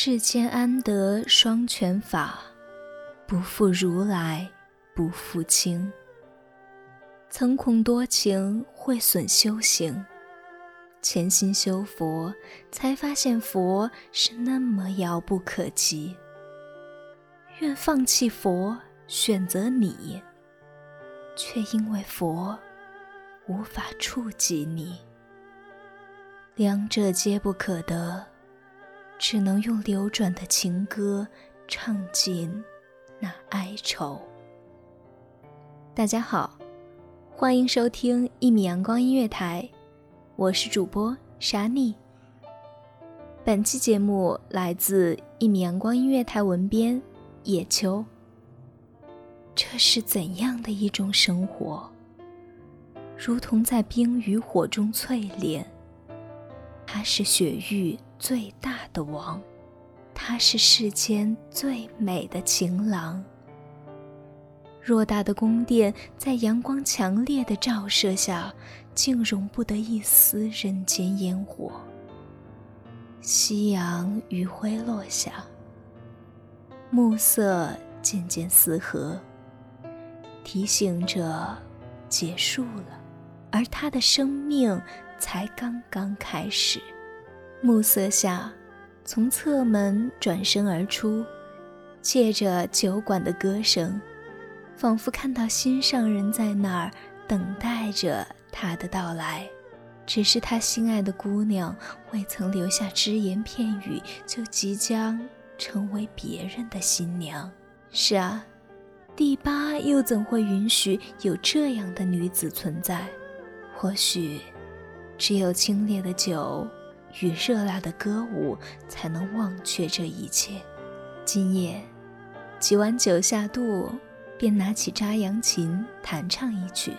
世间安得双全法，不负如来不负卿。曾恐多情会损修行，潜心修佛，才发现佛是那么遥不可及。愿放弃佛，选择你，却因为佛无法触及你，两者皆不可得。只能用流转的情歌唱尽那哀愁。大家好，欢迎收听一米阳光音乐台，我是主播沙妮。本期节目来自一米阳光音乐台文编野秋。这是怎样的一种生活？如同在冰与火中淬炼。它是雪域。最大的王，他是世间最美的情郎。偌大的宫殿，在阳光强烈的照射下，竟容不得一丝人间烟火。夕阳余晖落下，暮色渐渐四合，提醒着结束了，而他的生命才刚刚开始。暮色下，从侧门转身而出，借着酒馆的歌声，仿佛看到心上人在那儿等待着他的到来。只是他心爱的姑娘未曾留下只言片语，就即将成为别人的新娘。是啊，第八又怎会允许有这样的女子存在？或许，只有清冽的酒。与热辣的歌舞，才能忘却这一切。今夜，几碗酒下肚，便拿起扎扬琴弹唱一曲。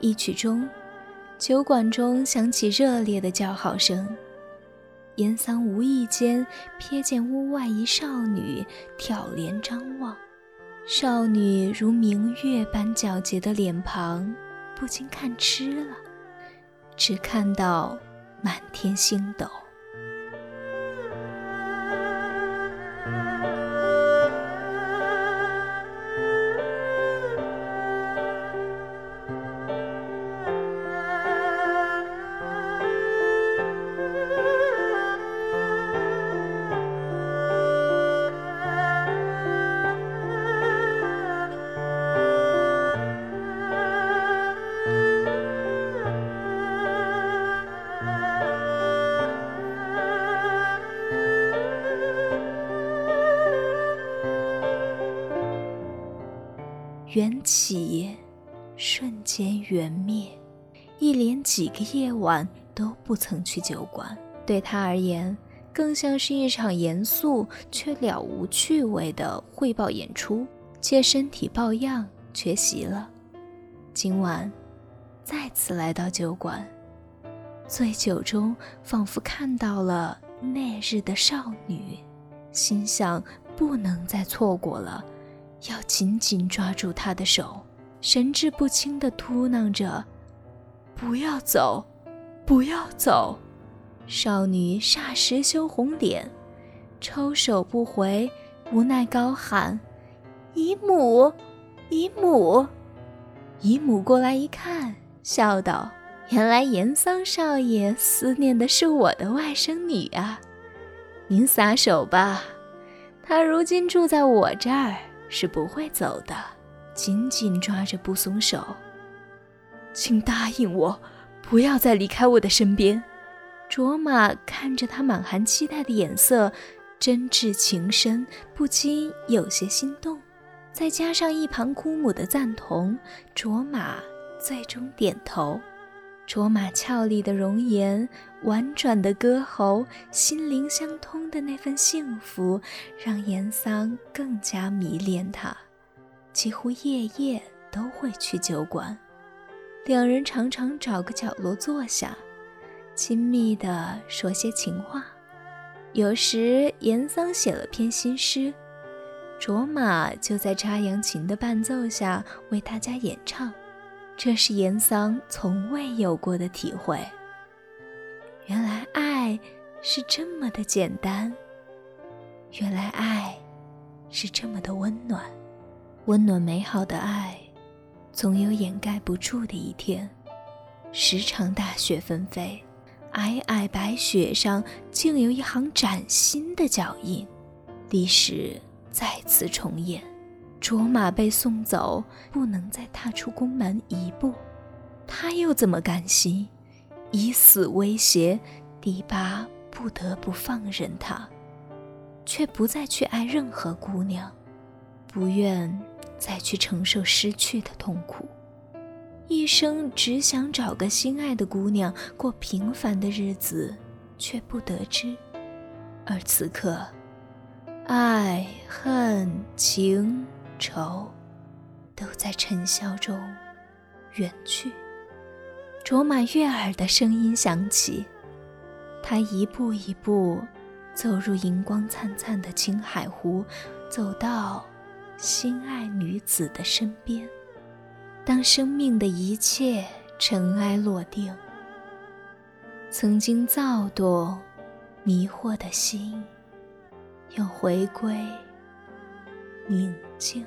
一曲中，酒馆中响起热烈的叫好声。严桑无意间瞥见屋外一少女挑帘张望，少女如明月般皎洁的脸庞，不禁看痴了，只看到。满天星斗。缘起，瞬间缘灭，一连几个夜晚都不曾去酒馆。对他而言，更像是一场严肃却了无趣味的汇报演出，且身体抱恙缺席了。今晚再次来到酒馆，醉酒中仿佛看到了那日的少女，心想不能再错过了。要紧紧抓住他的手，神志不清地嘟囔着：“不要走，不要走！”少女霎时羞红脸，抽手不回，无奈高喊：“姨母，姨母！”姨母过来一看，笑道：“原来严桑少爷思念的是我的外甥女啊！您撒手吧，她如今住在我这儿。”是不会走的，紧紧抓着不松手。请答应我，不要再离开我的身边。卓玛看着他满含期待的眼色，真挚情深，不禁有些心动。再加上一旁姑母的赞同，卓玛最终点头。卓玛俏丽的容颜，婉转的歌喉，心灵相通的那份幸福，让严桑更加迷恋他，几乎夜夜都会去酒馆。两人常常找个角落坐下，亲密地说些情话。有时严桑写了篇新诗，卓玛就在插扬琴的伴奏下为大家演唱。这是严桑从未有过的体会。原来爱是这么的简单，原来爱是这么的温暖。温暖美好的爱，总有掩盖不住的一天。时常大雪纷飞，皑皑白雪上竟有一行崭新的脚印，历史再次重演。卓玛被送走，不能再踏出宫门一步，他又怎么甘心？以死威胁，迪巴不得不放任他，却不再去爱任何姑娘，不愿再去承受失去的痛苦，一生只想找个心爱的姑娘过平凡的日子，却不得知。而此刻，爱恨情。仇，都在尘嚣中远去。卓玛悦耳的声音响起，他一步一步走入银光灿灿的青海湖，走到心爱女子的身边。当生命的一切尘埃落定，曾经躁动、迷惑的心，又回归。宁静。